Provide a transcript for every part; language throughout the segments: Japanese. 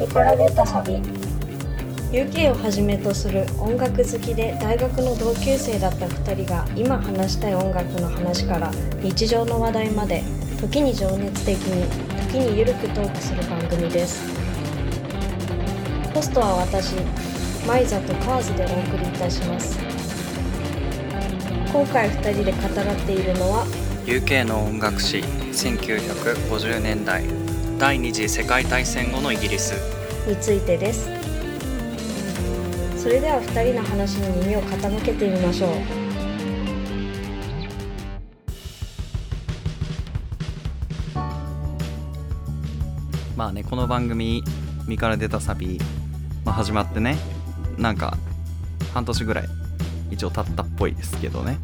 ミコラデータサビ UK をはじめとする音楽好きで大学の同級生だった2人が今話したい音楽の話から日常の話題まで時に情熱的に時にゆるくトークする番組です。ホストは私マイザとカーズでお送りいたします。今回2人で語らっているのは UK の音楽史1950年代第二次世界大戦後のイギリス。についてです。それでは2人の話に耳を傾けてみましょう。まあねこの番組「身から出たサビ」まあ、始まってねなんか半年ぐらい一応経ったっぽいですけどね。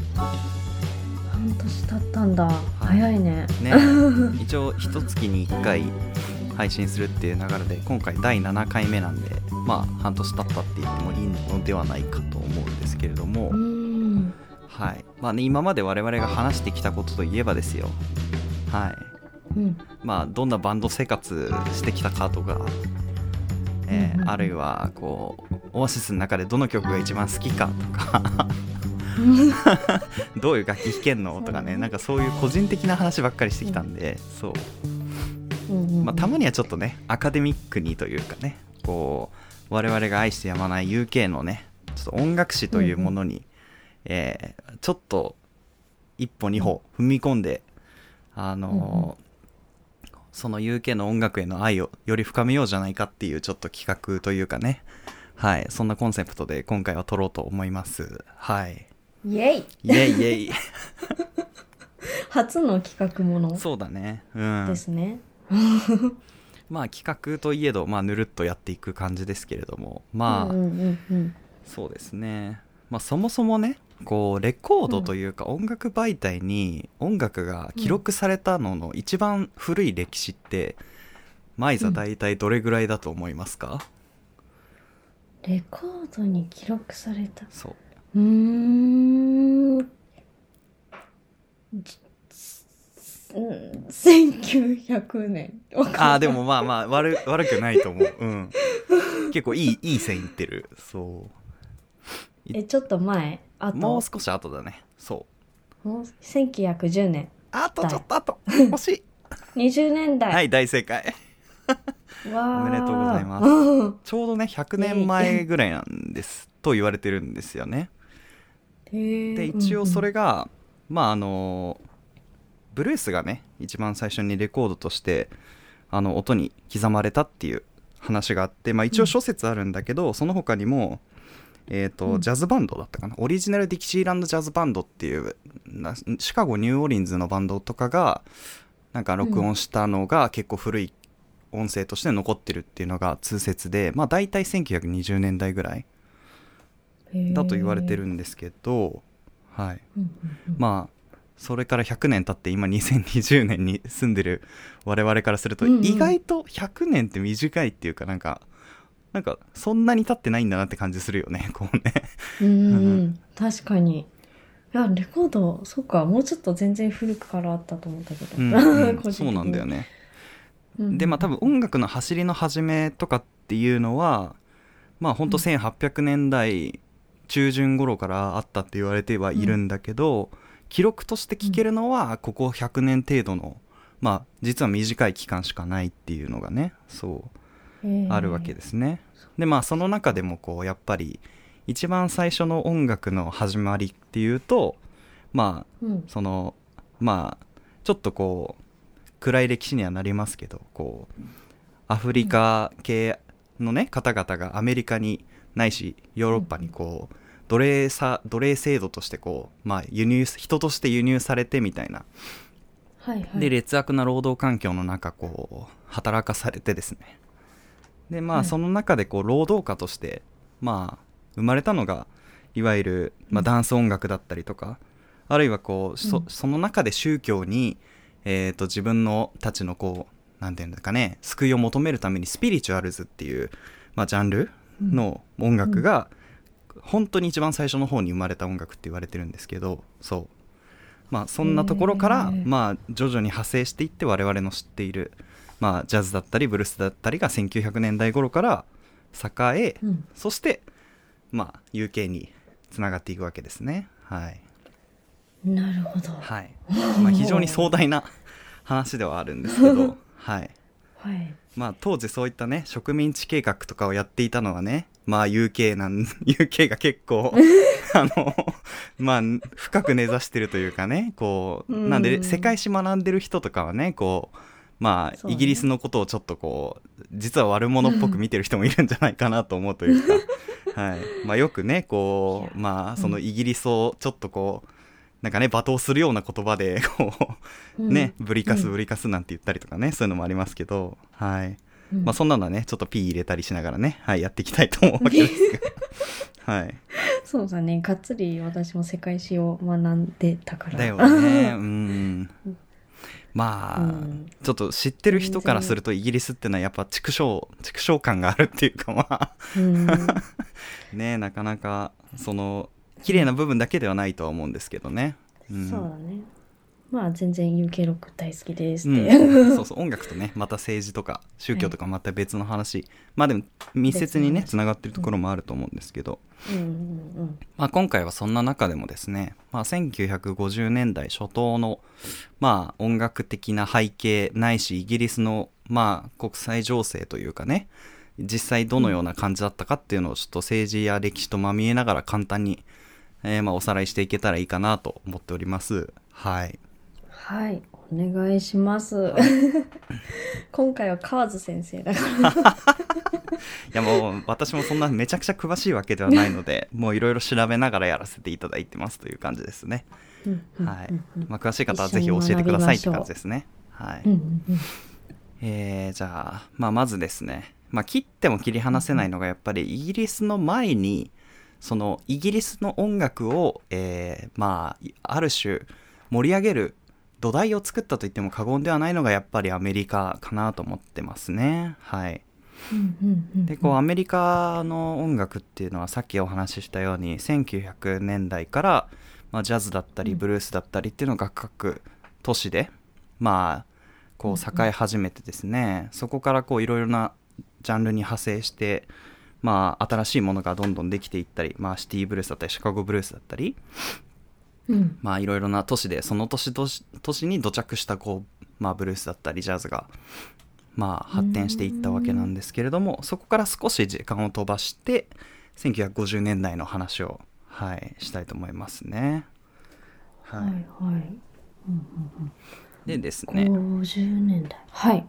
半年経ったんだ、早いね。ね。一応一月に1回配信するっていう流れで今回第7回目なんでまあ半年経ったって言ってもいいのではないかと思うんですけれども。うん。はい。まあね今まで我々が話してきたことといえばですよ。はい。うん。まあどんなバンド生活してきたかとか、えーうんうん。あるいはこうオアシスの中でどの曲が一番好きかとか どういう楽器弾けんの？とかねなんかそういう個人的な話ばっかりしてきたんで、そう。まあ、たまにはちょっとねアカデミックにというかねこう我々が愛してやまない UK のねちょっと音楽史というものに、えーちょっと一歩二歩踏み込んであのーその UK の音楽への愛をより深めようじゃないかっていうちょっと企画というかね。はい。そんなコンセプトで今回は撮ろうと思います。はいイエイ。イエイイエイ。初の企画もの？そうだね。うん。ですね、まあ企画といえど、まあ、ぬるっとやっていく感じですけれども。まあ、うんうんうんそうですね、まあ、そもそもねこうレコードというか音楽媒体に音楽が記録されたのの一番古い歴史って、マイザ大体どれぐらいだと思いますか、レコードに記録された？そううーん。うん1900年ああでもまあまあ悪悪くないと思う、うん、結構いいいい線いってるそうえちょっと前あともう少し後だねそうもう1910年あとちょっと後惜しい20年代、はい大正解わおめでとうございますちょうどね100年前ぐらいなんですと言われてるんですよねで一応そうん。れが、まああのブルースがね一番最初にレコードとしてあの音に刻まれたっていう話があって、まあ、一応諸説あるんだけど、その他にも、えーとうん。ジャズバンドだったかな？オリジナル・ディキシーランド・ジャズバンドっていうなシカゴニューオーリンズのバンドとかがなんか録音したのが結構古い音声として残ってるっていうのが通説で、まあ、大体1920年代ぐらいだと言われてるんですけど、はい、うんうんうん。まあそれから100年経って今2020年に住んでる我々からすると意外と100年って短いっていうかなんかなんかそんなに経ってないんだなって感じするよね こうね。うん確かに。いやレコードそうかもうちょっと全然古くからあったと思ったけど、うんうん。そうなんだよね。うんでまあ多分音楽の走りの始めとかっていうのはまあほん。と1800年代中旬頃からあったって言われてはいるんだけど、記録として聞けるのはここ100年程度のまあ実は短い期間しかないっていうのがねそうあるわけですね。でまあその中でもこうやっぱり一番最初の音楽の始まりっていうとまあうん。そのまあちょっとこう暗い歴史にはなりますけどこうアフリカ系のね方々がアメリカにないしヨーロッパにこう奴隷さ奴隷制度としてこうまあ輸入人として輸入されてみたいな。はいはい。で劣悪な労働環境の中こう働かされてですね。でまはい。あその中でこう労働家としてまあ生まれたのがいわゆる、まあ、ダンス音楽だったりとか、あるいはこうそうん。その中で宗教に、えー、と自分のたちのこうなんていうんですかね救いを求めるためにスピリチュアルズっていう、まあ、ジャンルの音楽が、本当に一番最初の方に生まれた音楽って言われてるんですけどそうまあそんなところから、まあ徐々に派生していって我々の知っているまあ、ジャズだったりブルースだったりが1900年代頃から栄え、うんそして、まあ、UK につながっていくわけですね。はい。なるほどはい。まあ、非常に壮大な話ではあるんですけど、はい。はいまあ、当時そういったね、植民地計画とかをやっていたのはね、まあ、UK なん、UK が結構、あの、まあ、深く根ざしてるというかね、こう、なんで、うん。世界史学んでる人とかはね、こう、まあ、ね。イギリスのことをちょっとこう、実は悪者っぽく見てる人もいるんじゃないかなと思うというか、はい。まあ、よくね、こう、まあ、そのイギリスをちょっとこう、なんかね、罵倒するような言葉で、こう、うん。ね、ブリカスうん。ブリカスなんて言ったりとかね、そういうのもありますけど、はい。うんまあそんなのはね、ちょっと P 入れたりしながらね、はい、やっていきたいと思うわけですが。はい。そうだねがっつり私も世界史を学んでたからだよね。うん。まあ、うんちょっと知ってる人からするとイギリスってのはやっぱ畜生、畜生感があるっていうかまあ、うん ね、なかなか、その、綺麗な部分だけではないとは思うんですけどね。うんそうだねまあ全然 UK ロック大好きですうって、ん、そうそう音楽とねまた政治とか宗教とかまた別の話、まあでも密接にね別つながってるところもあると思うんですけど、うんうんまあ、今回はそんな中でもですね、まあ、1950年代初頭の、まあ、音楽的な背景ないしイギリスの、まあ、国際情勢というかね実際どのような感じだったかっていうのをちょっと政治や歴史とまみえながら簡単に、えーまあおさらいしていけたらいいかなと思っております。はい。はいお願いします 今回は河津先生だから いやもう私もそんなめちゃくちゃ詳しいわけではないので、もういろいろ調べながらやらせていただいてますという感じですね。はい。まあ、詳しい方はぜひ教えてくださいって感じですね。はい。えー、じゃあ、まあ、まずですね、まあ、切っても切り離せないのがやっぱりイギリスの前にそのイギリスの音楽を、えーまあある種盛り上げる土台を作ったと言っても過言ではないのがやっぱりアメリカかなと思ってますね。はい。でこうアメリカの音楽っていうのはさっきお話ししたように1900年代から、まあ、ジャズだったりうん。ブルースだったりっていうのが各都市でまあこう栄え始めてですね、そこからこういろいろなジャンルに派生してまあ新しいものがどんどんできていったり、まあ、シティブルースだったりシカゴブルースだったりうん。まあいろいろな都市でその都市都市都市に土着したこう、まあ、ブルースだったりジャズがまあ発展していったわけなんですけれどもそこから少し時間を飛ばして1950年代の話を、はい、したいと思いますね。はい。はいはい。でですね、50年代。はい。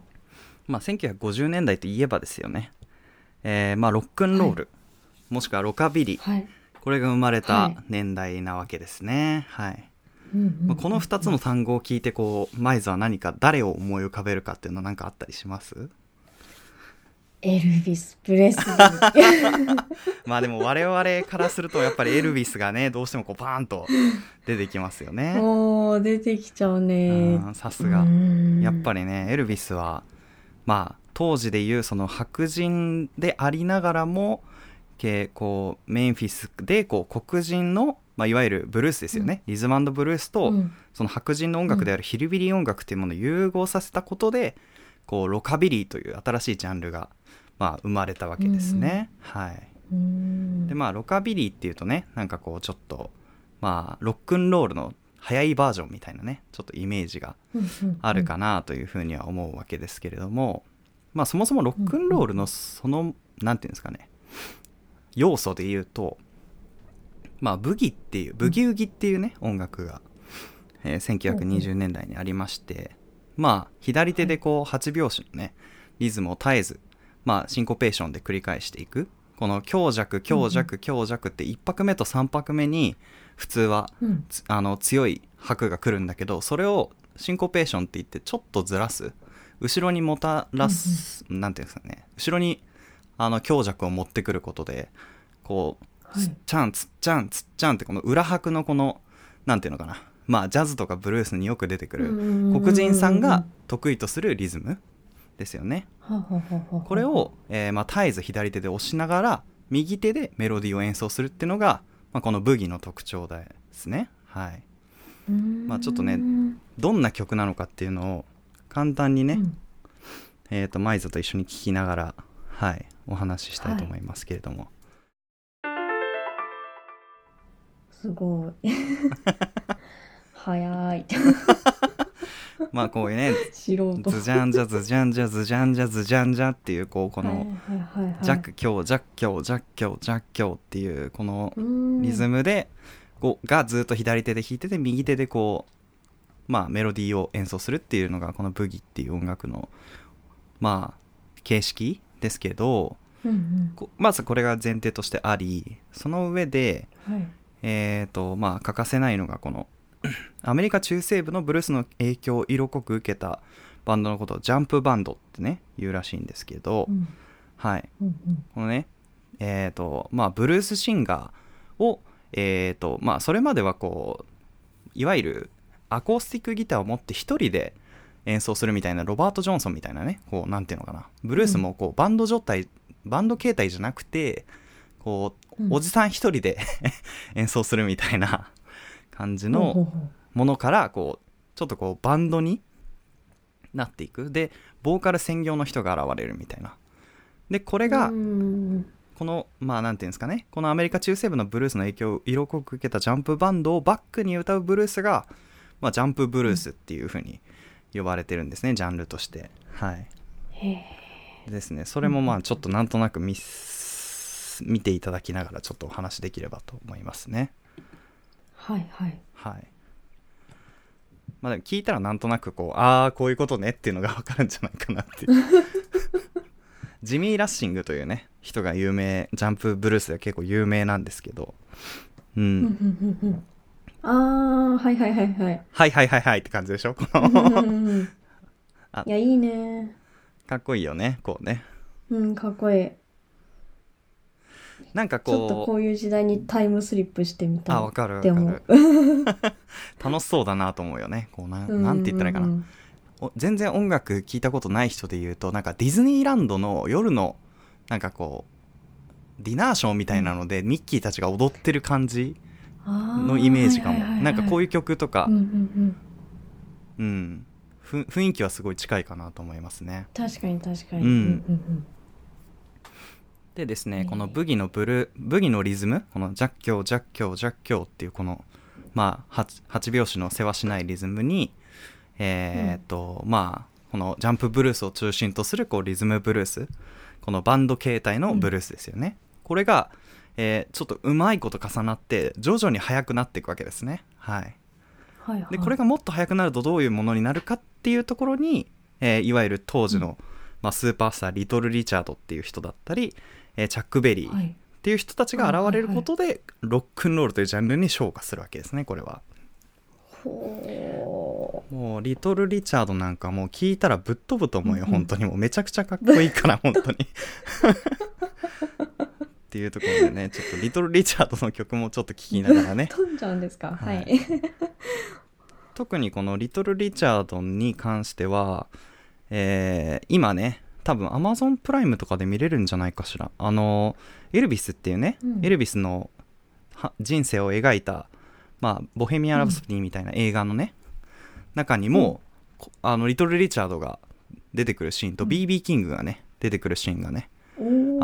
まあ、1950年代といえばですよね、えーまあ、ロックンロール、もしくはロカビリーはいこれが生まれはい。た年代なわけですね。はい。うんうんまあ、この2つの単語を聞いてこうマイズは何か誰を思い浮かべるかっていうのは何かあったりします？エルビス・プレスリー。まあでも我々からするとやっぱりエルビスがねどうしてもこうパーンと出てきますよね。もう出てきちゃうね。うんさすが。やっぱりりねエルビスはまあ当時でいうその白人でありながらもけこうメンフィスでこう黒人の、まあ、いわゆるブルースですよね、リズムブルースと、うん。その白人の音楽であるヒルビリー音楽っていうものを融合させたことでこうロカビリーという新しいジャンルが、まあ、生まれたわけですね。はい、うん。でまあロカビリーっていうとねなんかこうちょっとまあロックンロールの早いバージョンみたいなねちょっとイメージがあるかなというふうには思うわけですけれども、まあそもそもロックンロールのそのなんていうんですかね要素で言うとまあブギっていうブギウギっていうね音楽が、えー1920年代にありましてまあ左手でこう8拍子のねリズムを絶えずまあシンコペーションで繰り返していく。この強弱強弱強弱って1拍目と3拍目に普通はあの強い拍が来るんだけどそれをシンコペーションって言ってちょっとずらす。後ろにもたらす、なんていうんですかね。後ろにあの強弱を持ってくることでこうはい。つっちゃんつっちゃんつっちゃんってこの裏拍のこのなんていうのかな。まあジャズとかブルースによく出てくる黒人さんが得意とするリズムですよね。これを、えーまあ、絶えず左手で押しながら右手でメロディーを演奏するっていうのが、まあ、このブギの特徴ですね。はい。まあちょっとねどんな曲なのかっていうのを簡単にね、うん。えっ、とマイズと一緒に聞きながらはい。お話ししたいと思いますけれども、すごい。早い。まあこういうねズジャンジャズジャンジャズジャンジャズジャンジャっていうこうこのはいはいはいはい。ジャック強ジャック強ジャック強ジャック強っていうこのリズムムでこうがずっと左手で弾いてて右手でこうまあメロディーを演奏するっていうのがこのブギっていう音楽のまあ形式ですけどうんうん。こまずこれが前提としてありその上ではい。えーとまあ欠かせないのがこの アメリカ中西部のブルースの影響を色濃く受けたバンドのことをジャンプバンドってね言うらしいんですけど、うん。はい。うんうん。このねえーとまあブルースシンガーをえーとまあそれまではこういわゆるアコースティックギターを持って一人で演奏するみたいなロバート・ジョンソンみたいなねこうなんていうのかな。ブルースもこうバンド状態バンド形態じゃなくてこううん。おじさん一人で 演奏するみたいな感じのものからこうちょっとこうバンドになっていく。でボーカル専業の人が現れるみたいな。でこれがうん。このまあなんていうんですかね。このアメリカ中西部のブルースの影響を色濃く受けたジャンプバンドをバックに歌うブルースが、まあ、ジャンプブルースっていう風に呼ばれてるんですねジャンルとして。はい。ですね。それもまあちょっとなんとなく見す見ていただきながらちょっとお話しできればと思いますね。はいはい。はい。まあでも聞いたらなんとなくこうああこういうことねっていうのがわかるんじゃないかなっていう。ジミー・ラッシングというね人が有名ジャンプブルースでは結構有名なんですけど。うんああ、はいはいはいはい。はいはいはいはいって感じでしょ？いや、いいね。かっこいいよね、こうね。うん、かっこいい。なんかこう。ちょっとこういう時代にタイムスリップしてみたい。あ、わかるわかる。楽しそうだなと思うよね。こうな、なんて言ったらいいかな。お、全然音楽聞いたことない人で言うと、なんかディズニーランドの夜の、なんかこう、ディナーショーみたいなので、ミッキーたちが踊ってる感じ。のイメージかも、なんかこういいう曲とか。うん、うん雰囲気はすごい近いかなと思いますね。確かに確かに。うん。うんでですねこのブギのブルブギのリズムこのジャッキョージャッキョージャッキョーっていうこのまあ 8, 8拍子のせわしないリズムにえーっと、まあこのジャンプブルースを中心とするこうリズムブルースこのバンド形態のブルースですよね、これが、えーちょっとうまいこと重なって徐々に速くなっていくわけですね。はい。はいはい。でこれがもっと速くなるとどういうものになるかっていうところに、えーいわゆる当時の、まあ、スーパースターリトル・リチャードっていう人だったり、えーチャック・ベリーっはい。ていう人たちが現れることで、ロックンロールというジャンルに昇華するわけですねこれは。ほもうリトル・リチャードなんかもう聞いたらぶっ飛ぶと思うよ、本当に。もうめちゃくちゃかっこいいから 本当にっていうところでね ちょっとリトル・リチャードの曲もちょっと聴きながらね。う飛んじゃうんですか？ははい。い 特にこのリトル・リチャードに関しては、えー今ね多分 Amazon プライムとかで見れるんじゃないかしら。あのエルビスっていうね、うん。エルビスのは人生を描いた、まあ、ボヘミアン・ラプソディみたいな映画のね、中にも、こあのリトル・リチャードが出てくるシーンと、うん。BB キングがね出てくるシーンがね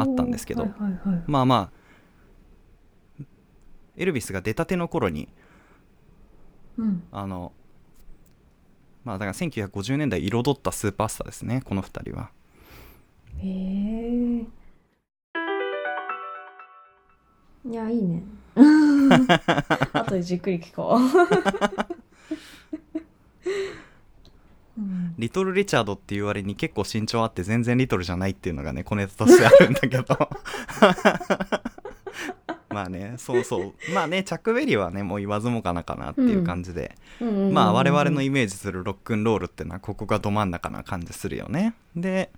あったんですけどはいはいはいまあまあエルビスが出たての頃にうん。あのまあだから1950年代彩ったスーパースターですねこの2人は。へえいやいいね。後でじっくり聞こう、うん、リトル・リチャードっていう割に結構身長あって全然リトルじゃないっていうのがね小ネタとしてあるんだけど。まあねそうそう。まあねチャック・ベリーはねもう言わずもがなかなっていう感じで、まあ我々のイメージするロックンロールっていうのはここがど真ん中な感じするよね。で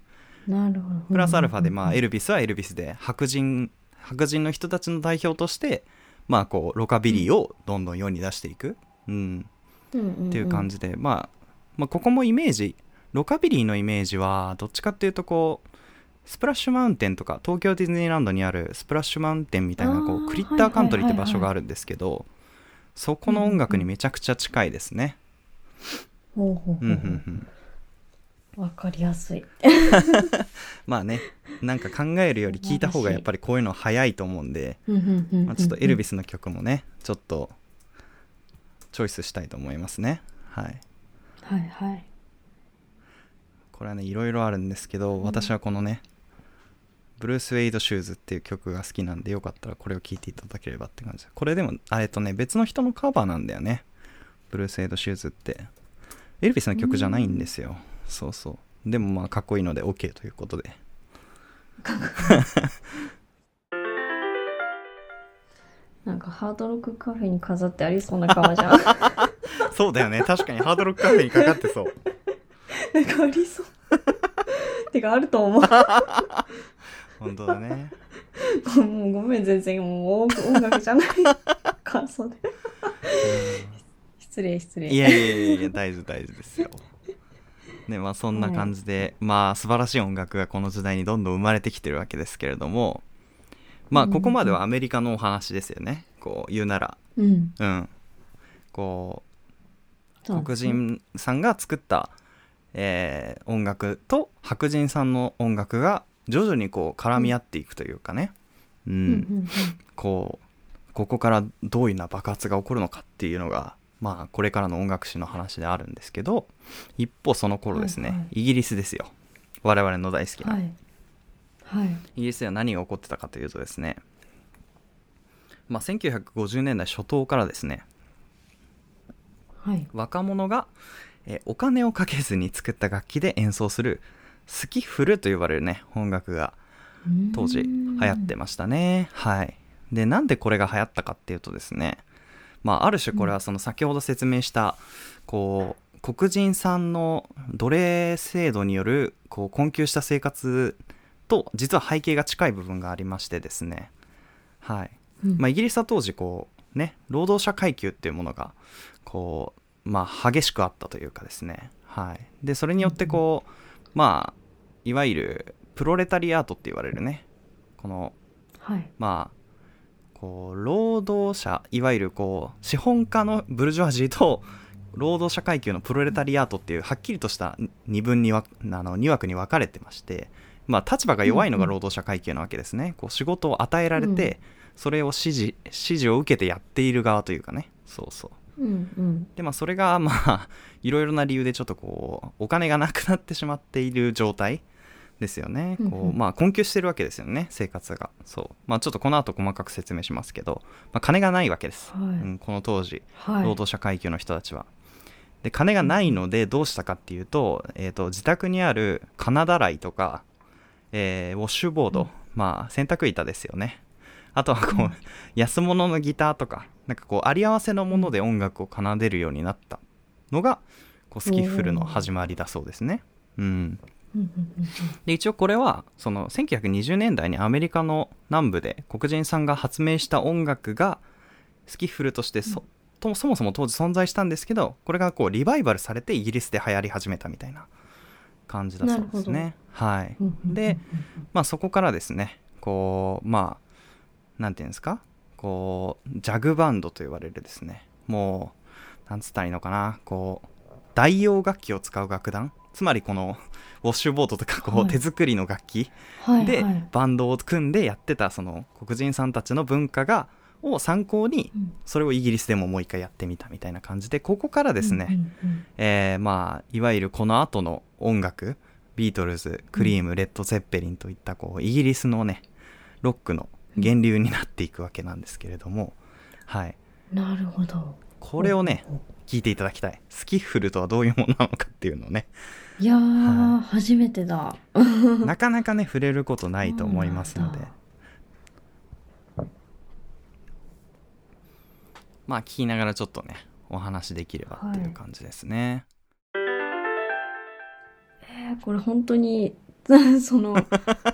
なるほど。プラスアルファでまあエルルビスはエルビスで白人白人の人たちの代表としてまあこうロカビリーをどんどん世に出していく、うん、っていう感じじで、まあ、まあここもイメージロカビリーのイメージはどっちかっていうとこうスプラッシュマウンテンとか東京ディズニーランドにあるスプラッシュマウンテンみたいなこうクリッターカントリーって場はいはいはいはい所があるんですけどそこの音楽にめちゃくちゃ近いですね。わかりやすい。まあねなんか考えるより聞いた方がやっぱりこういうの早いと思うんで、まあ、ちょっとエルビスの曲もねちょっとチョイスしたいと思いますね。はいはいはい。これはねいろいろあるんですけど、私はこのねブルース・ウェイド・シューズっていう曲が好きなんでよかったらこれを聴いていただければって感じ。これでもあれとね別の人のカバーなんだよね。ブルース・ウェイド・シューズって。エルビスの曲じゃないんですよ、そうそう。でもまあかっこいいので OK ということで なんかハードロックカフェに飾ってありそうな革じゃん。そうだよね。確かにハードロックカフェにかかってそう。なんかありそう。てかあると思う。本当だね。もうごめん全然もう音楽じゃない。感想で。失礼失礼。いやいやいやいや大丈夫大丈夫ですよ。ねまあそんな感じで、まあ素晴らしい音楽がこの時代にどんどん生まれてきてるわけですけれどもまあここまではアメリカのお話ですよね。こう言うなら。うん。うん。こう黒人さんが作った、えー音楽と白人さんの音楽が徐々にこう絡み合っていくというかね、うんうんうん。こうここからどういうような爆発が起こるのかっていうのがまあこれからの音楽史の話であるんですけど一方その頃ですね、はいはい。イギリスですよ。我々の大好きな、はいはい。イギリスでは何が起こってたかというとですね。まあ1950年代初頭からですね。はい。若者が、えーお金をかけずに作った楽器で演奏するスキッフルと呼ばれるね音楽が当時流行ってましたね。はい。でなんでこれが流行ったかっていうとですね。まあある種これはその先ほど説明したこう黒人さんの奴隷制度によるこう困窮した生活と実は背景が近い部分がありましてですね。はい。うん。まあ、イギリスは当時こうね労働者階級っていうものがこうまあ激しくあったというかですね。はい。でそれによってこうまあいわゆるプロレタリアートって言われるね。このはい。まあこう労働者いわゆるこう資本家のブルジョワジーと労働者階級のプロレタリアートっていうはっきりとした二分にわあの二枠に分かれてましてまあ立場が弱いのが労働者階級なわけですね、こう仕事を与えられて、それを指示指示を受けてやっている側というかね。そうそう。うんうん。でまあそれが まあいろいろな理由でちょっとこうお金がなくなってしまっている状態ですよね。うんうこうんまあ困窮してるわけですよね生活が。そう。まあちょっとこの後細かく説明しますけど、まあ、金がないわけです、はい。うん、この当時はい。労働者階級の人たちは。で金がないのでどうしたかっていうと,、えー、と自宅にある金だらいとか、えーウォッシュボード、うん。まあ洗濯板ですよね。あとはこう、うん。安物のギターとかなんかこうあり合わせのもので音楽を奏でるようになったのがこうスキッフルの始まりだそうですね。うん。で一応これはその1920年代にアメリカの南部で黒人さんが発明した音楽がスキッフルとしてそ,、とそもそも当時存在したんですけどこれがこうリバイバルされてイギリスで流行り始めたみたいな感じだそうですね。はい、でまあそこからですねこうまあなんていうんですか？こうジャグバンドと言われるですねもうなんつったらいいのかな？こう代用楽器を使う楽団？つまりこのウォッシュボードとかこはい。う手作りの楽器はいではい。バンドを組んでやってたその黒人さんたちの文化がを参考にうん。それをイギリスでももう一回やってみたみたいな感じでここからですね、えーまあいわゆるこの後の音楽ビートルズクリーム、レッド・ゼッペリンといったこうイギリスのねロックの源流になっていくわけなんですけれども、はい。なるほど。これをね聞いていただきたい。スキッフルとはどういうものなのかっていうのをね。いやー、は初めてだ。なかなかね触れることないと思いますのでそうなんまあ聞きながらちょっとねお話できればっていう感じですね、えーこれ本当に その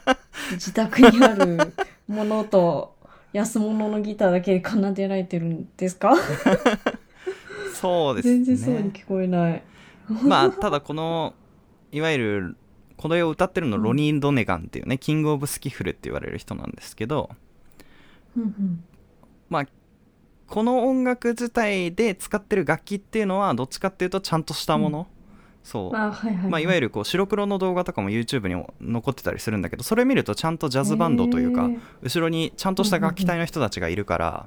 自宅にあるものと安物のギターだけで奏でられてるんですか？そうですね。全然そうに聞こえない。まあただこのいわゆるこれを歌ってるのうん。ロニー・ドネガンっていうね、キング・オブ・スキフルって言われる人なんですけどうんうん。まあこの音楽自体で使ってる楽器っていうのはどっちかっていうとちゃんとしたもの、そう。あはいはい、まあ、いわゆるこう白黒の動画とかも YouTube にも残ってたりするんだけどそれ見るとちゃんとジャズバンドというかへー。後ろにちゃんとした楽器隊の人たちがいるから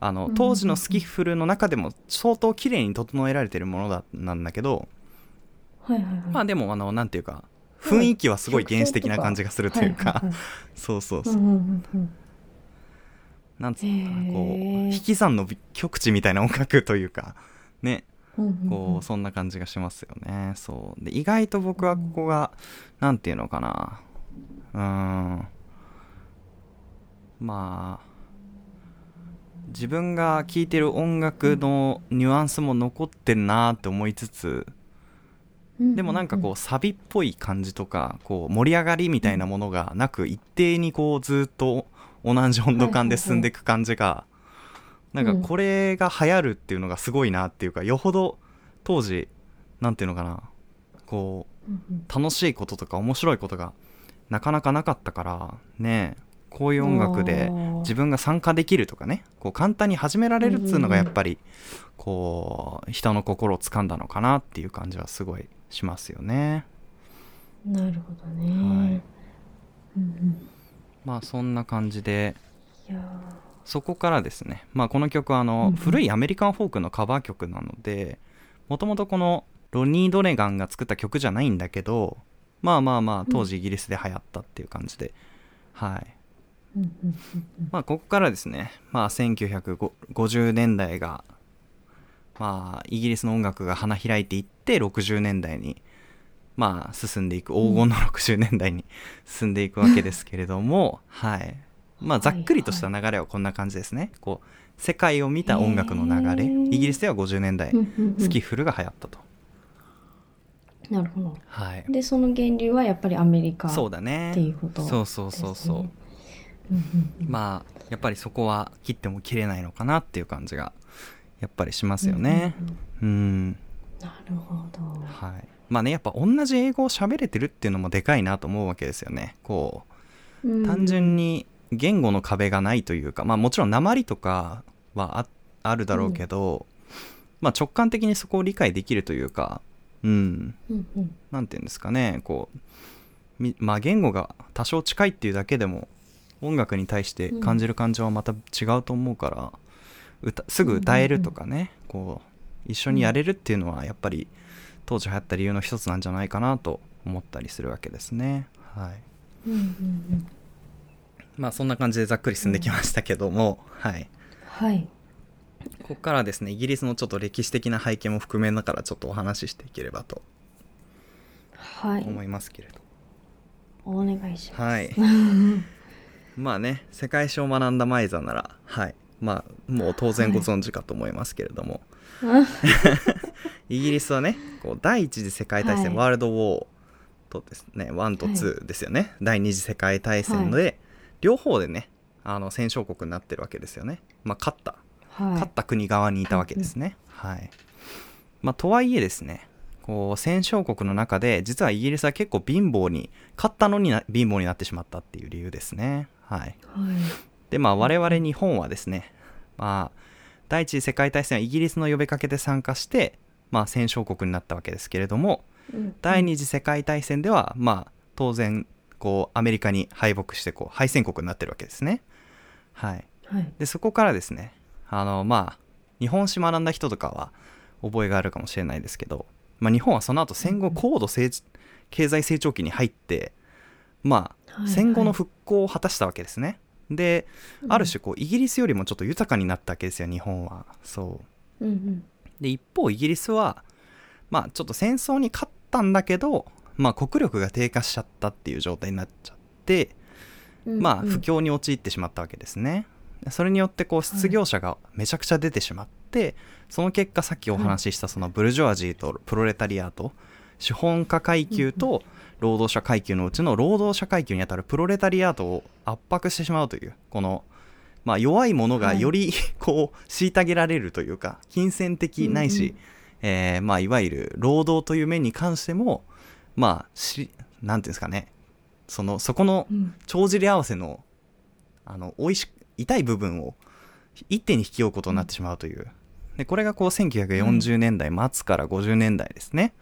あのうん。当時のスキッフルの中でも相当綺麗に整えられてるものだなんだけどはいはいはい。まあでもあのなんていうか雰囲気はすごい原始的な感じがするというか。はいはいはい。そうそうそう。うんうんうんうんなんつうのかなこう引き算の極致みたいな音楽というか ね。こうそんな感じがしますよね。そう。で意外と僕はここがなんていうのかな。うーん。まあ自分が聴いてる音楽のニュアンスも残ってるなって思いつつでもなんかこうサビっぽい感じとかこう盛り上がりみたいなものがなく一定にこうずっと同じ温度感で進んでいく感じがなんかこれが流行るっていうのがすごいなっていうかよほど当時なんていうのかなこう楽しいこととか面白いことがなかなかなかったからねこういう音楽で自分が参加できるとかねこう簡単に始められるっつうのがやっぱりこう人の心を掴んだのかなっていう感じはすごいしますよね。なるほどね、はい。うんうんまあそんな感じで。そこからですね、まあ、この曲はあの、うん古いアメリカンフォークのカバー曲なのでもともとこのロニー・ドネガンが作った曲じゃないんだけどまあまあまあ当時イギリスで流行ったっていう感じで、はい。ーうんうんうん。まあここからですね、まあ、1950年代がまあイギリスの音楽が花開いていって60年代にまあ進んでいく黄金の60年代に進んでいくわけですけれども、はい。まあざっくりとした流れはこんな感じですね、こう世界を見た音楽の流れイギリスでは50年代スキッフルが流行ったと、なるほど。はい。でその源流はやっぱりアメリカそうだね。っていうことそうそうそうそう、まあやっぱりそこは切っても切れないのかなっていう感じがやっぱりしますよね。うん。なるほど。はいまあねやっぱ同じ英語を喋れてるっていうのもでかいなと思うわけですよね。こう単純に言語の壁がないというかまあもちろん鉛とかはああるだろうけど、まあ直感的にそこを理解できるというかうん。うんうん。なんていうんですかねこうみまあ言語が多少近いっていうだけでも音楽に対して感じる感情はまた違うと思うから、歌すぐ歌えるとかね、こう一緒にやれるっていうのはやっぱり当時流行った理由の一つなんじゃないかなと思ったりするわけですね。はい。うんうんうん。まあそんな感じでざっくり進んできましたけども、はい。はい。ここからですねイギリスのちょっと歴史的な背景も含めながらちょっとお話ししていければとはい。思いますけれど、お願いします。はい。まあね世界史を学んだマイザならはい。まあもう当然ご存知かと思いますけれども、イギリスはねこう第一次世界大戦、はいワールドウォーとですね1と2ですよね、第二次世界大戦で、両方でねあの戦勝国になってるわけですよね、まあ、勝ったはい勝った国側にいたわけですね。はい。まあ、とはいえですね、こう、戦勝国の中で、実はイギリスは結構貧乏に、勝ったのにな貧乏になってしまったっていう理由ですね。はい。はいで、まあ、我々日本はですね、まあ、第一次世界大戦はイギリスの呼びかけで参加して、まあ、戦勝国になったわけですけれども、うん。第二次世界大戦では、まあ、当然、こう、アメリカに敗北して、こう、敗戦国になってるわけですね。はい。はい。でそこからですねあのまあ日本史学んだ人とかは覚えがあるかもしれないですけど、まあ、日本はその後戦後高度成経済成長期に入ってまあはい。戦後の復興を果たしたわけですね、である種こうイギリスよりもちょっと豊かになったわけですよ日本は。そう。うんうん。で一方イギリスはまあちょっと戦争に勝ったんだけどまあ国力が低下しちゃったっていう状態になっちゃってうんまあ、うん不況に陥ってしまったわけですね。それによってこう失業者がめちゃくちゃ出てしまって、その結果さっきお話ししたそのブルジョアジーとプロレタリアート資本家階級と労働者階級のうちの労働者階級にあたるプロレタリアートを圧迫してしまうというこの、まあ、弱い者がより こう虐げられるというか金銭的ないし、うん。うんえーまあ、いわゆる労働という面に関してもまあしなんていうんですかね。そのそこのうん。帳尻合わせのあの美味し痛い部分を一手に引き負うことになってしまうという。でこれがこう1940年代末から50年代ですね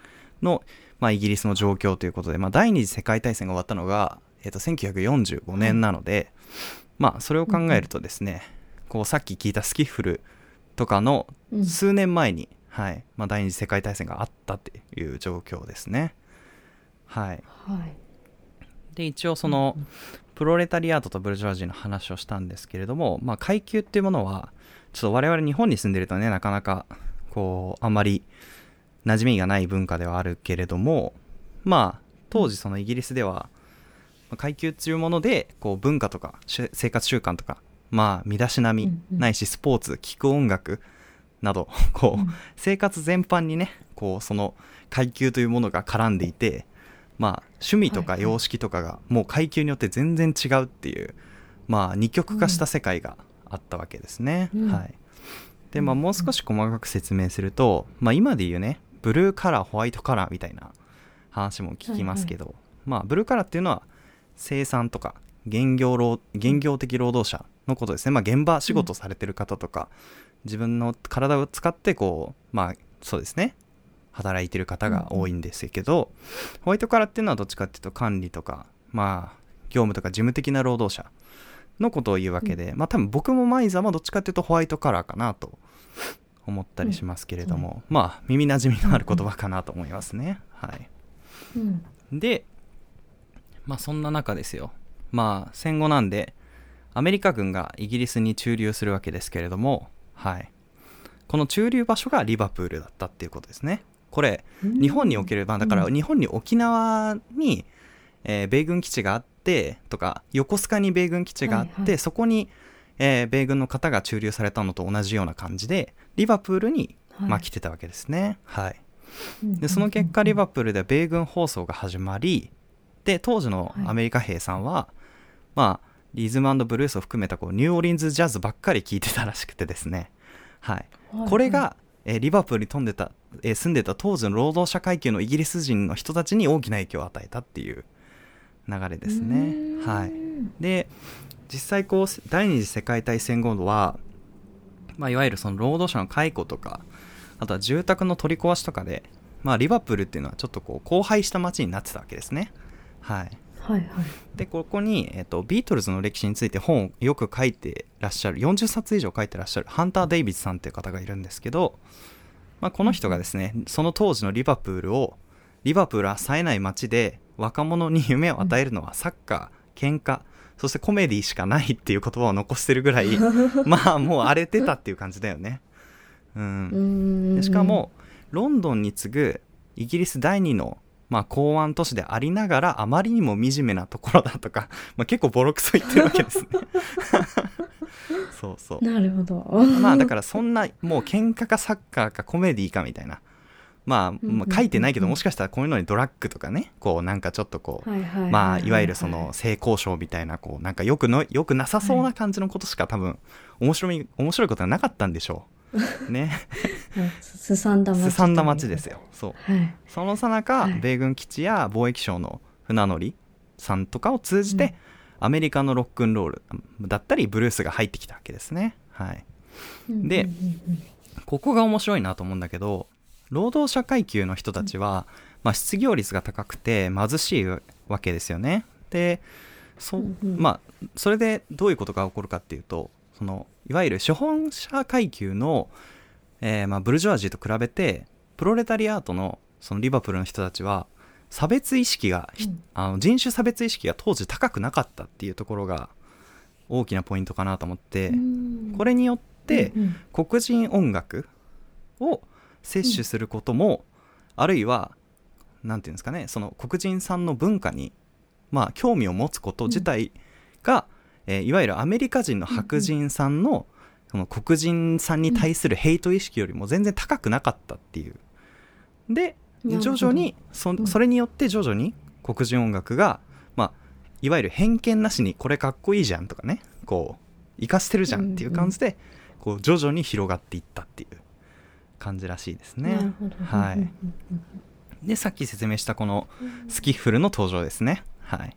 の、まあ、イギリスの状況ということで、まあ、第二次世界大戦が終わったのが、えー、と1945年なので、まあそれを考えるとですね、こうさっき聞いたスキッフルとかの数年前に、はいまあ、第二次世界大戦があったっていう状況ですね。はい、はい。で一応その、プロレタリアートとブルジョワジーの話をしたんですけれども、まあ、階級っていうものはちょっと我々日本に住んでるとねなかなかこうあんまり馴染みがない文化ではあるけれどもまあ当時そのイギリスでは階級っていうものでこう文化とか生活習慣とかまあ身だしなみないしスポーツ聴く音楽など こう生活全般にねこうその階級というものが絡んでいてまあ、趣味とか様式とかがもう階級によって全然違うっていう、まあ、二極化した世界があったわけですね。うん、はい、で、まあ、もう少し細かく説明すると、まあ、今で言うねブルーカラーホワイトカラーみたいな話も聞きますけど、はいはい、まあ、ブルーカラーっていうのは生産とか現業労現業的労働者のことですね、まあ、現場仕事されてる方とか、うん、自分の体を使ってこうまあそうですね。働いてる方が多いんですけど、うん、ホワイトカラーっていうのはどっちかっていうと管理とか、まあ、業務とか事務的な労働者のことを言うわけで、うん、まあ多分僕もマイザーもどっちかっていうとホワイトカラーかなと思ったりしますけれども、うん、まあ耳なじみのある言葉かなと思いますね。はい。で、まあそんな中ですよ。まあ戦後なんで、アメリカ軍がイギリスに駐留するわけですけれども、はい。この駐留場所がリバプールだったっていうことですね。これ、日本における、まあ、だから日本に沖縄に、えー、米軍基地があってとか横須賀に米軍基地があって、はいはい、そこに、えー、米軍の方が駐留されたのと同じような感じでリバプールに、まあ、来てたわけですね。はい、はい、でその結果リバプールでは米軍放送が始まりで当時のアメリカ兵さんは、はい、まあリズムブルースを含めたこうニューオーリンズジャズばっかり聴いてたらしくてですね、はい、はい、これがえー、リバプールに飛んでた、えー、住んでた当時の労働者階級のイギリス人の人たちに大きな影響を与えたっていう流れですね。はい、で実際こう第二次世界大戦後は、まあ、いわゆるその労働者の解雇とかあとは住宅の取り壊しとかで、まあ、リバプールっていうのはちょっとこう荒廃した街になってたわけですね。はい、はいはい、でここに、えーと、ビートルズの歴史について本をよく書いてらっしゃる40冊以上書いてらっしゃるハンター・デイビスさんっていう方がいるんですけど、まあ、この人がですねその当時のリバプールをリバプールは冴えない街で若者に夢を与えるのはサッカー喧嘩そしてコメディしかないっていう言葉を残してるぐらい まあもう荒れてたっていう感じだよね。うん、でしかもロンドンに次ぐイギリス第2のまあ、港湾都市でありながらあまりにも惨めなところだとか、まあ、結構ボロクソ言ってるわけですね。そうそう。なるほど。まあだからそんなもう喧嘩かサッカーかコメディかみたいなまあ、まあ、書いてないけどもしかしたらこういうのにドラッグとかねこうなんかちょっとこうまあいわゆるその性交渉みたいなこうなんかよくのよくなさそうな感じのことしか多分面白い面白いことはなかったんでしょう。ね。すさんだ町すさんだ町ですよ。そう、はい、そのさなか、米軍基地や貿易省の船乗りさんとかを通じて、うん、アメリカのロックンロールだったりブルースが入ってきたわけですね。はい。で、ここが面白いなと思うんだけど労働者階級の人たちは、まあ、失業率が高くて貧しいわけですよね。でそ,、まあ、それでどういうことが起こるかっていうとそのいわゆる資本者階級の、えー、まあ、ブルジョワジーと比べてプロレタリアートのそのリバプールの人たちは差別意識が、うん、あの人種差別意識が当時高くなかったっていうところが大きなポイントかなと思って、これによって黒人音楽を摂取することも、あるいは何て言うんですかねその黒人さんの文化にまあ興味を持つこと自体が、えー、いわゆるアメリカ人の白人さんの,、その黒人さんに対するヘイト意識よりも全然高くなかったっていう。で徐々にそそれによって徐々に黒人音楽が、まあ、いわゆる偏見なしにこれかっこいいじゃんとかねこう生かしてるじゃんっていう感じで、こう徐々に広がっていったっていう感じらしいですね。はい、でさっき説明したこのスキッフルの登場ですね。はい。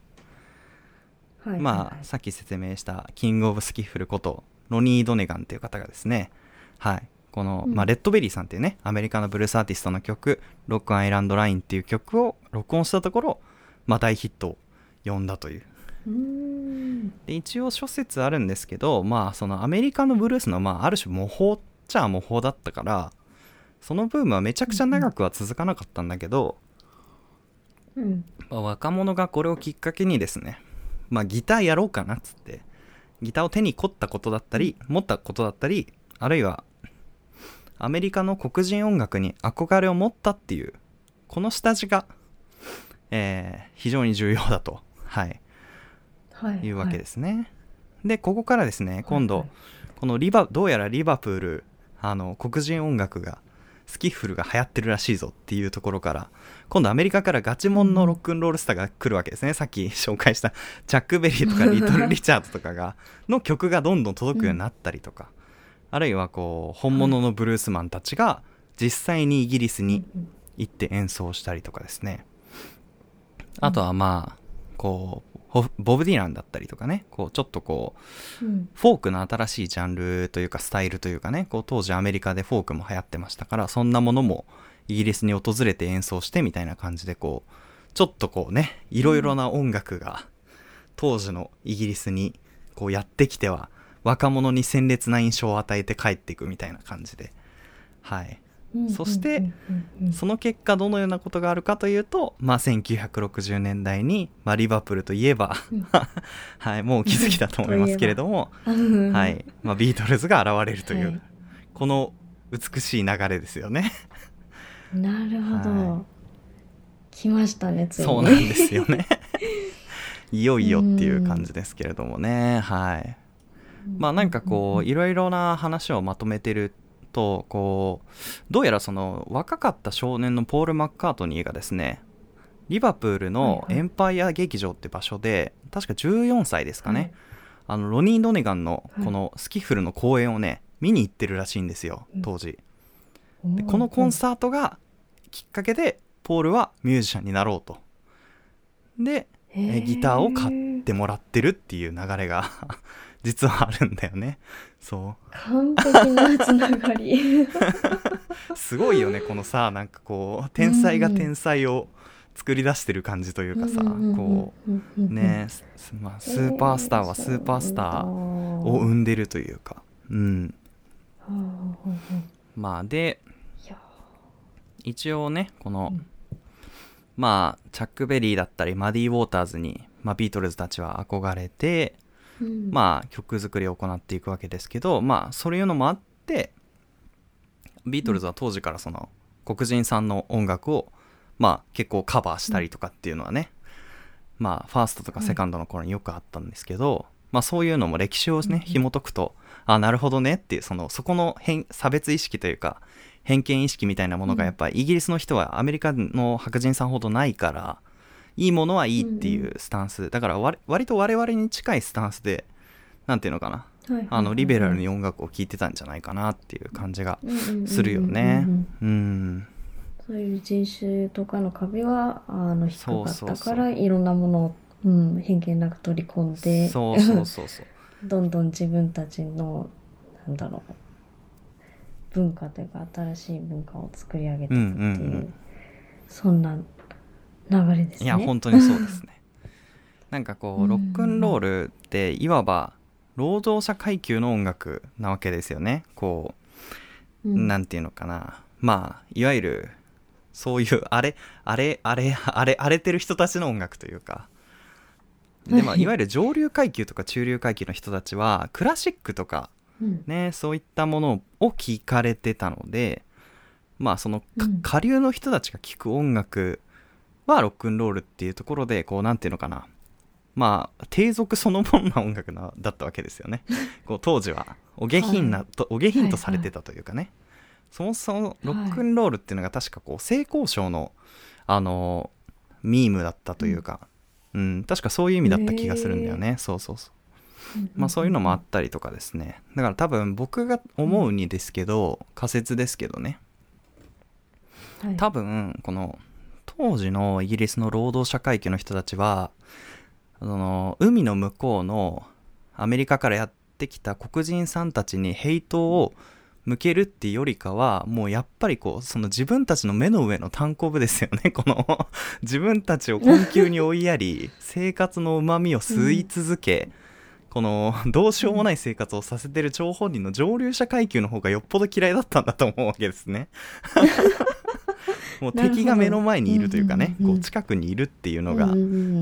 はい、まあ、さっき説明したキング・オブ・スキッフルことロニー・ドネガンという方がですね、はい、この、うん。まあ、レッドベリーさんっていうねアメリカのブルースアーティストの曲「ロックアイランドライン」っていう曲を録音したところ、まあ、大ヒットを呼んだという。うで一応諸説あるんですけどまあそのアメリカのブルースの、まあ、ある種模倣っちゃ模倣だったからそのブームはめちゃくちゃ長くは続かなかったんだけど、うん。まあ若者がこれをきっかけにですね、まあ、ギターやろうかなっつってギターを手に凝ったことだったり持ったことだったりあるいはアメリカの黒人音楽に憧れを持ったっていうこの下地が、えー非常に重要だと、はい、はい。いうわけですね。でここからですね今度、はい。このリバどうやらリバプールあの黒人音楽がスキッフルが流行ってるらしいぞっていうところから今度アメリカからガチモンのロックンロールスターが来るわけですね、さっき紹介したチャック・ベリーとかリトル・リチャードとかがの曲がどんどん届くようになったりとか、あるいはこう本物のブルースマンたちが実際にイギリスにうん行って演奏したりとかですね。あとはまあこうホボブ・ディランだったりとかね。こうちょっとこううん。フォークの新しいジャンルというかスタイルというかね。こう当時アメリカでフォークも流行ってましたからそんなものもイギリスに訪れて演奏してみたいな感じでこうちょっとこうねいろいろな音楽が当時のイギリスにこうやってきては若者に鮮烈な印象を与えて帰っていくみたいな感じで。はい。うんそしてその結果どのようなことがあるかというと、まあ、1960年代に、まあ、リバプールといえば、うん。はい、もうお気づきだと思いますけれども、うん。はいまあ、ビートルズが現れるという、はい。この美しい流れですよね。なるほど、は来ましたねそうなんですよね。いよいよっていう感じですけれどもね。はい。まあなんかこういろいろな話をまとめてるとこうどうやらその若かった少年のポール・マッカートニーがですねリバプールのエンパイア劇場って場所で確か14歳ですかね、あのロニー・ドネガンのこのスキッフルの公演をね見に行ってるらしいんですよ当時。はいでこのコンサートがきっかけでポールはミュージシャンになろうと。でギターを買ってもらってるっていう流れが実はあるんだよね。そう。完璧なつながり。すごいよねこのさなんかこう天才が天才を作り出してる感じというかさこううねすまあ、スーパースターはスーパースターを生んでるというか。うん。まあで一応ねこの、うん。まあチャック・ベリーだったりマディ・ウォーターズに、まあ、ビートルズたちは憧れて、まあ曲作りを行っていくわけですけどまあそういうのもあってビートルズは当時からその黒人さんの音楽をまあ結構カバーしたりとかっていうのはね、まあファーストとかセカンドの頃によくあったんですけど、まあそういうのも歴史をね紐解くとあなるほどねっていうそのそこの変差別意識というか偏見意識みたいなものがやっぱりイギリスの人はアメリカの白人さんほどないからいいものはいいっていうスタンス。だから割割と我々に近いスタンスでなんていうのかな。あのリベラルに音楽を聴いてたんじゃないかなっていう感じがするよね。うん。そういう人種とかの壁はあの低かったからいろんなものを、うん、偏見なく取り込んでそうそうそうそう。どんどん自分たちのなんだろう文化というか新しい文化を作り上げていくっていう、そんな流れですね。いや本当にそうですね。なんかこううん。ロックンロールっていわば労働者階級の音楽なわけですよね。こううん。なんていうのかな。まあいわゆるそういう あれあれあれあれ荒れてる人たちの音楽というか。で、まあ、いわゆる上流階級とか中流階級の人たちはクラシックとかうん。ねそういったものを聴かれてたのでまあその下流の人たちが聴く音楽はロックンロールっていうところでこうなんていうのかな。まあ低俗そのものな音楽なだったわけですよね。こう当時はお下品な、はい。とお下品とされてたというかね、そもそもロックンロールっていうのが確かこう性交渉のあのミームだったというか、うん。確かそういう意味だった気がするんだよね、そうそうそう。まあそういうのもあったりとかですね。だから多分僕が思うにですけど仮説ですけどね。はい。多分この当時のイギリスの労働者階級の人たちはその海の向こうのアメリカからやってきた黒人さんたちにヘイトを向けるっていうよりかはもうやっぱりこうその自分たちの目の上の単行部ですよね。この自分たちを困窮に追いやり生活のうまみを吸い続け、このどうしようもない生活をさせてる張本人の上流者階級の方がよっぽど嫌いだったんだと思うわけですね。もう敵が目の前にいるというかね、こう近くにいるっていうのが、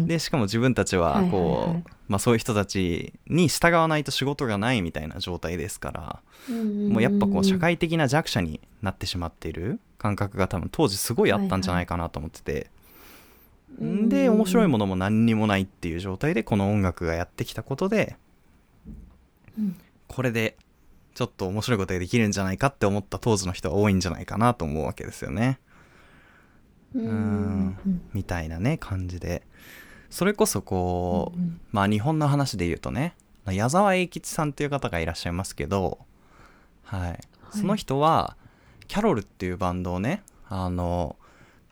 でしかも自分たちはこう、はいはい。はいまあ、そういう人たちに従わないと仕事がないみたいな状態ですから、もうやっぱこう社会的な弱者になってしまっている感覚が多分当時すごいあったんじゃないかなと思ってて、うん。で面白いものも何にもないっていう状態でこの音楽がやってきたことでうん。これでちょっと面白いことができるんじゃないかって思った当時の人は多いんじゃないかなと思うわけですよね。うん。うん。みたいなね感じで。それこそこう、うんまあ日本の話で言うとね矢沢永吉さんっていう方がいらっしゃいますけど、はい、その人はキャロルっていうバンドをねあの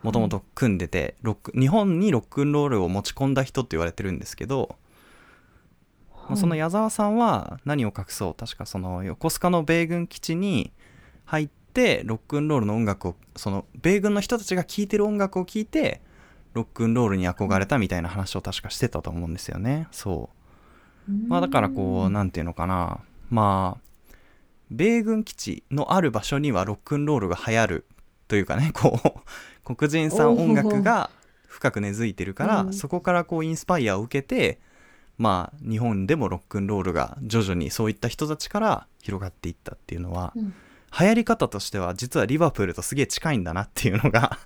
もともと組んでて、ロック日本にロックンロールを持ち込んだ人って言われてるんですけど、まあその矢沢さんは何を隠そう確かその横須賀の米軍基地に入ってロックンロールの音楽をその米軍の人たちが聴いてる音楽を聴いてロックンロールに憧れたみたいな話を確かしてたと思うんですよね。そう。まあだからこうなんていうのかな。まあ米軍基地のある場所にはロックンロールが流行るというかね こう黒人さん音楽が深く根付いてるから、うん。そこからこうインスパイアを受けてまあ日本でもロックンロールが徐々にそういった人たちから広がっていったっていうのは、うん流行り方としては実はリバプールとすげえ近いんだなっていうのが。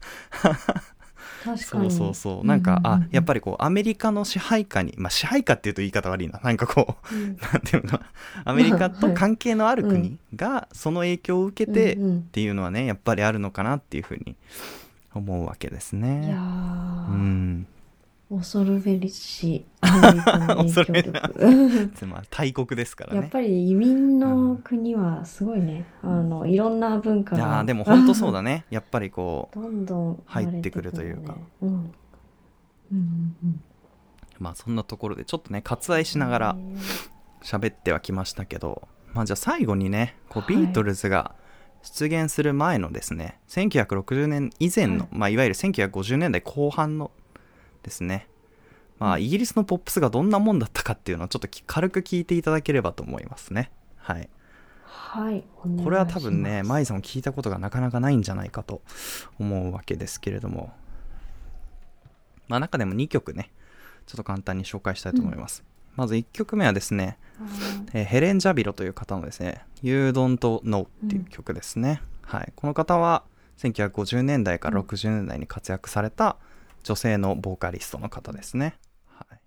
確かに。そうそうそう。なんか、うんうんうんあやっぱりこうアメリカの支配下にまあ支配下っていうと言い方悪いな。なんかこううん。なんていうの？かなアメリカと関係のある国がその影響を受けてっていうのはねやっぱりあるのかなっていうふうに思うわけですね。ー。うん、恐るべし アメリカの影響力。つ まり大国ですからね。やっぱり移民の国はすごいね、あのいろんな文化いやがーでも本当そうだね。やっぱりこうどんどん入ってくるというか。うん。うんうんうん。まあそんなところでちょっとね割愛しながら喋ってはきましたけど。まあじゃあ最後にねこうはい。ビートルズが出現する前のですね、1960年以前の、はい。まあ、いわゆる1950年代後半のですね。まあイギリスのポップスがどんなもんだったかっていうのをちょっとき軽く聞いていただければと思いますね。はい。はいこれは多分ね舞さんも聞いたことがなかなかないんじゃないかと思うわけですけれども。まあ中でも2曲ねちょっと簡単に紹介したいと思います、まず1曲目はですねえーヘレン・ジャビロという方のですね「You Don't Know」っていう曲ですね、はい、この方は1950年代から60年代に活躍された女性のボーカリストの方ですね、はい、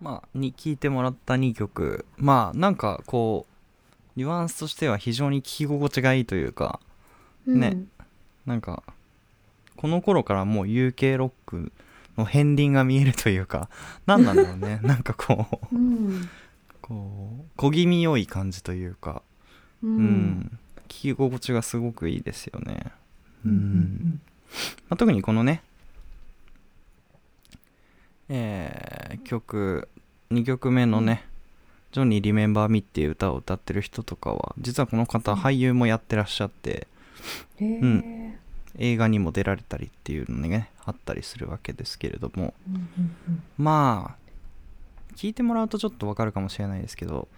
まあに聴いてもらった2曲。まあなんかこうニュアンスとしては非常に聴き心地がいいというかね。なんかこの頃からもう UK ロックの片鱗が見えるというか 何なんだろうね。なんかこううん。うんこう小気味良い感じというか、ううん。ん聞き心地がすごくいいですよね、うんうんまあ、特にこのねえー曲2曲目のね「ジョニー・リメンバー・ミ」っていう歌を歌ってる人とかは実はこの方俳優もやってらっしゃってうん。映画にも出られたりっていうのねあったりするわけですけれども。まあ聞いてもらうとちょっとわかるかもしれないですけど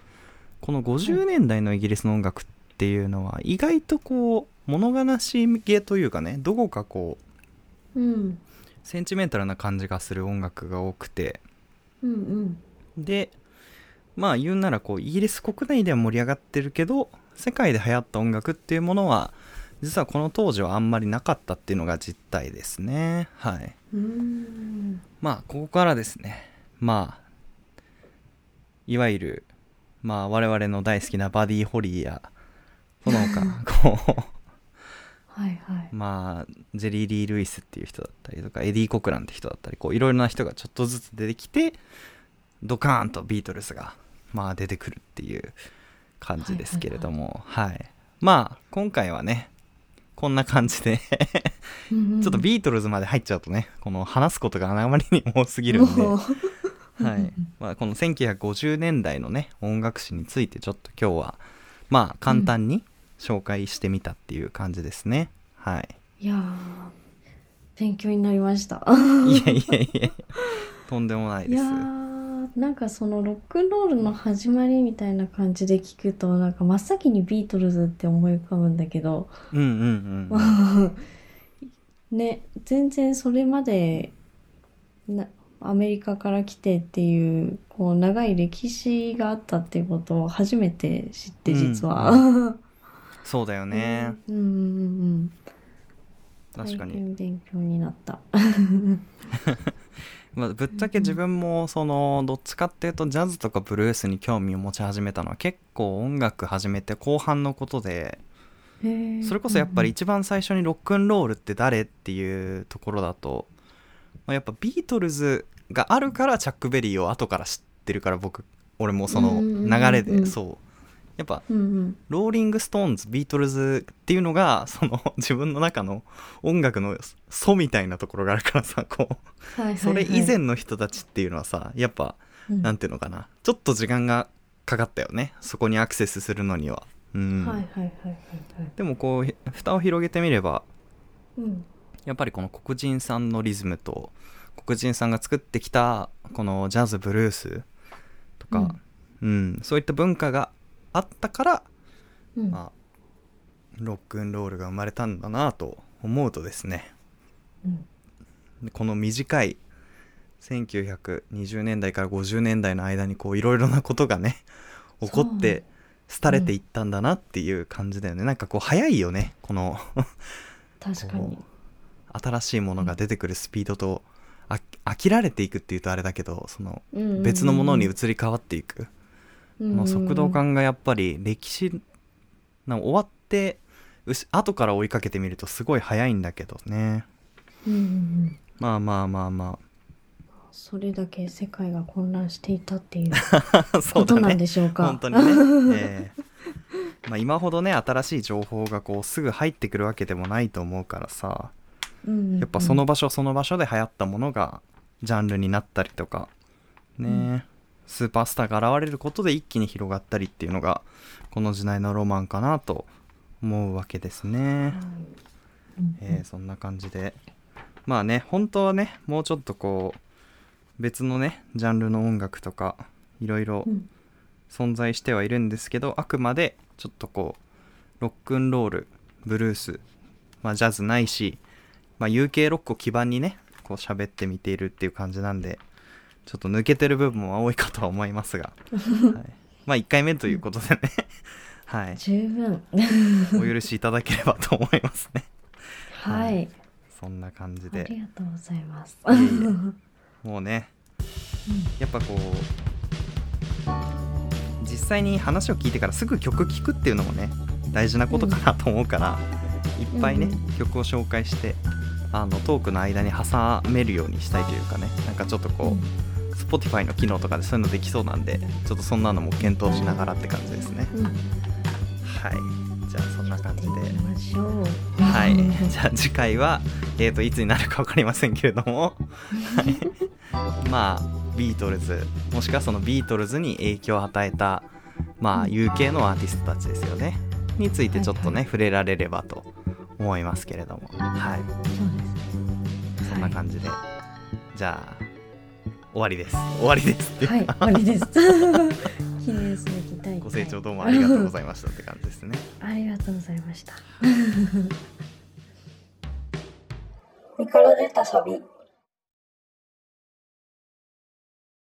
この50年代のイギリスの音楽っていうのは意外とこう物悲しげというかねどこかこううん。センチメンタルな感じがする音楽が多くて。うんうん。でまあ言うならこうイギリス国内では盛り上がってるけど世界で流行った音楽っていうものは実はこの当時はあんまりなかったっていうのが実態ですね。はい。うん。まあここからですね。まあいわゆるまあ我々の大好きなバディ・ホリーやその他。こ はい。はうまあジェリー・リー・ルイスっていう人だったりとかエディ・コクランって人だったりこういろいろな人がちょっとずつ出てきてドカーンとビートルズがまあ出てくるっていう感じですけれども。はいまあ今回はねこんな感じでい ちょっとビートルズまで入っちゃうとねこの話すことがあまりにも多すぎるんで。はい。まあ、この1950年代のね音楽史についてちょっと今日はまあ簡単に紹介してみたっていう感じですね、はい。いやー勉強になりました。いやいやいやとんでもないです。いなんかそのロックンロールの始まりみたいな感じで聞くとなんか真っ先にビートルズって思い浮かぶんだけどうんうんうん。ね全然それまでなアメリカから来てっていうこう長い歴史があったっていうことを初めて知って実は、そうだよね、うん。うんうん確かに、勉強になった。まあ、ぶっちゃけ自分もそのどっちかっていうとジャズとかブルースに興味を持ち始めたのは結構音楽始めて後半のことでそれこそやっぱり一番最初にロックンロールって誰っていうところだと、まあ、やっぱビートルズがあるからチャック・ベリーを後から知ってるから僕俺もその流れでそうやっぱうんうん。ローリング・ストーンズビートルズっていうのが その自分の中の音楽の祖みたいなところがあるからさこう。はいはいはい。それ以前の人たちっていうのはさやっぱうん。なんていうのかな。ちょっと時間がかかったよね。そこにアクセスするのには。でもこうひ蓋を広げてみればうん。やっぱりこの黒人さんのリズムと黒人さんが作ってきたこのジャズブルースとか、うん。そういった文化があったから、うん。まあ、ロックンロールが生まれたんだなと思うとですね。うん。でこの短い1920年代から50年代の間にこういろいろなことがね起こって廃れていったんだなっていう感じだよね、なんかこう早いよねこの。確かに。こ新しいものが出てくるスピードとあ飽きられていくっていうとあれだけどその別のものに移り変わっていく、この速度感がやっぱり歴史な終わって後から追いかけてみるとすごい早いんだけどね。うんまあまあまあまそれだけ世界が混乱していたっていう。ことなんでしょうか。本当にね、ええ。まあ、今ほどね新しい情報がこうすぐ入ってくるわけでもないと思うからさ。うんうんうん。やっぱその場所その場所で流行ったものがジャンルになったりとか。ね、うんスーパースターが現れることで一気に広がったりっていうのがこの時代のロマンかなと思うわけですね、うん。えーそんな感じで。まあね本当はねもうちょっとこう別のねジャンルの音楽とかいろいろうん。存在してはいるんですけどあくまでちょっとこうロックンロールブルース、まあ、ジャズないし、まあ、UK ロックを基盤にねこう喋ってみているっていう感じなんでちょっと抜けてる部分は多いかとは思いますが、はい、まあ1回目ということでね。はい。十分。お許しいただければと思いますね。はい。そんな感じあでりがとうございます。もうね。やっぱこう実際に話を聞いてからすぐ曲聴くっていうのもね大事なことかなと思うから、いっぱいね、うん曲を紹介してあのトークの間に挟めるようにしたいというかねなんかちょっとこう、Spotify の機能とかでそういうのできそうなんでちょっとそんなのも検討しながらって感じですね。うん。うんはい。じゃあそんな感じで。はい、じゃあ次回は、えー、といつになるか分かりませんけれども、はい、まあビートルズもしくはそのビートルズに影響を与えた、まあ、UK のアーティストたちですよね。についてちょっとね、はい触れられればと思いますけれども。はい。そうですそんな感じで、じゃあ終わりです終わりですはい、終わりです。記念すべき第ご清聴どうもありがとうございましたって感じですねありがとうございました。身から出たサビ。